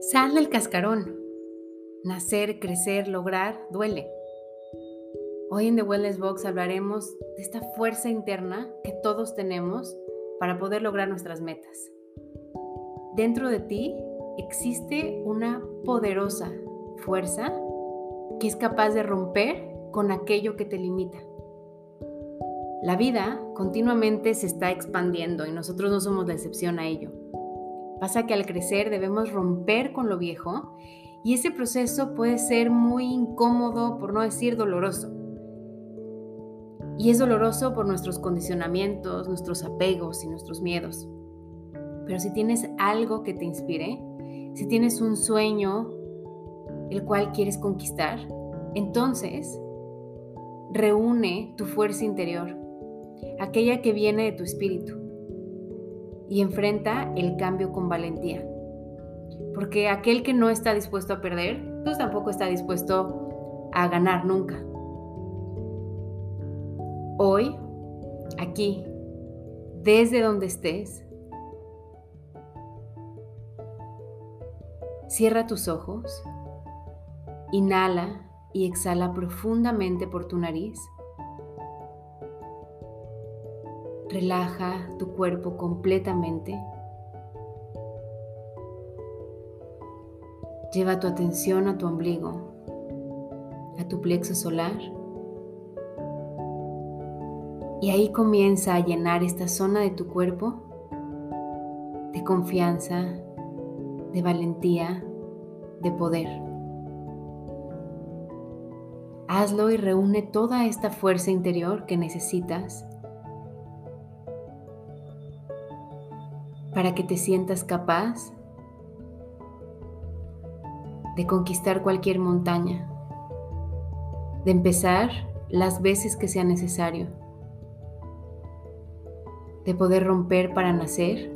Sal del cascarón. Nacer, crecer, lograr, duele. Hoy en The Wellness Box hablaremos de esta fuerza interna que todos tenemos para poder lograr nuestras metas. Dentro de ti existe una poderosa fuerza que es capaz de romper con aquello que te limita. La vida continuamente se está expandiendo y nosotros no somos la excepción a ello. Pasa que al crecer debemos romper con lo viejo y ese proceso puede ser muy incómodo, por no decir doloroso. Y es doloroso por nuestros condicionamientos, nuestros apegos y nuestros miedos. Pero si tienes algo que te inspire, si tienes un sueño el cual quieres conquistar, entonces reúne tu fuerza interior, aquella que viene de tu espíritu y enfrenta el cambio con valentía. Porque aquel que no está dispuesto a perder, pues tampoco está dispuesto a ganar nunca. Hoy, aquí, desde donde estés, cierra tus ojos, inhala y exhala profundamente por tu nariz Relaja tu cuerpo completamente. Lleva tu atención a tu ombligo, a tu plexo solar. Y ahí comienza a llenar esta zona de tu cuerpo de confianza, de valentía, de poder. Hazlo y reúne toda esta fuerza interior que necesitas para que te sientas capaz de conquistar cualquier montaña, de empezar las veces que sea necesario, de poder romper para nacer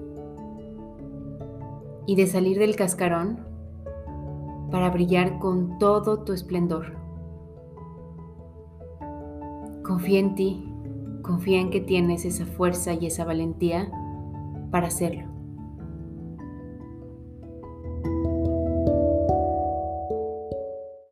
y de salir del cascarón para brillar con todo tu esplendor. Confía en ti, confía en que tienes esa fuerza y esa valentía para hacerlo.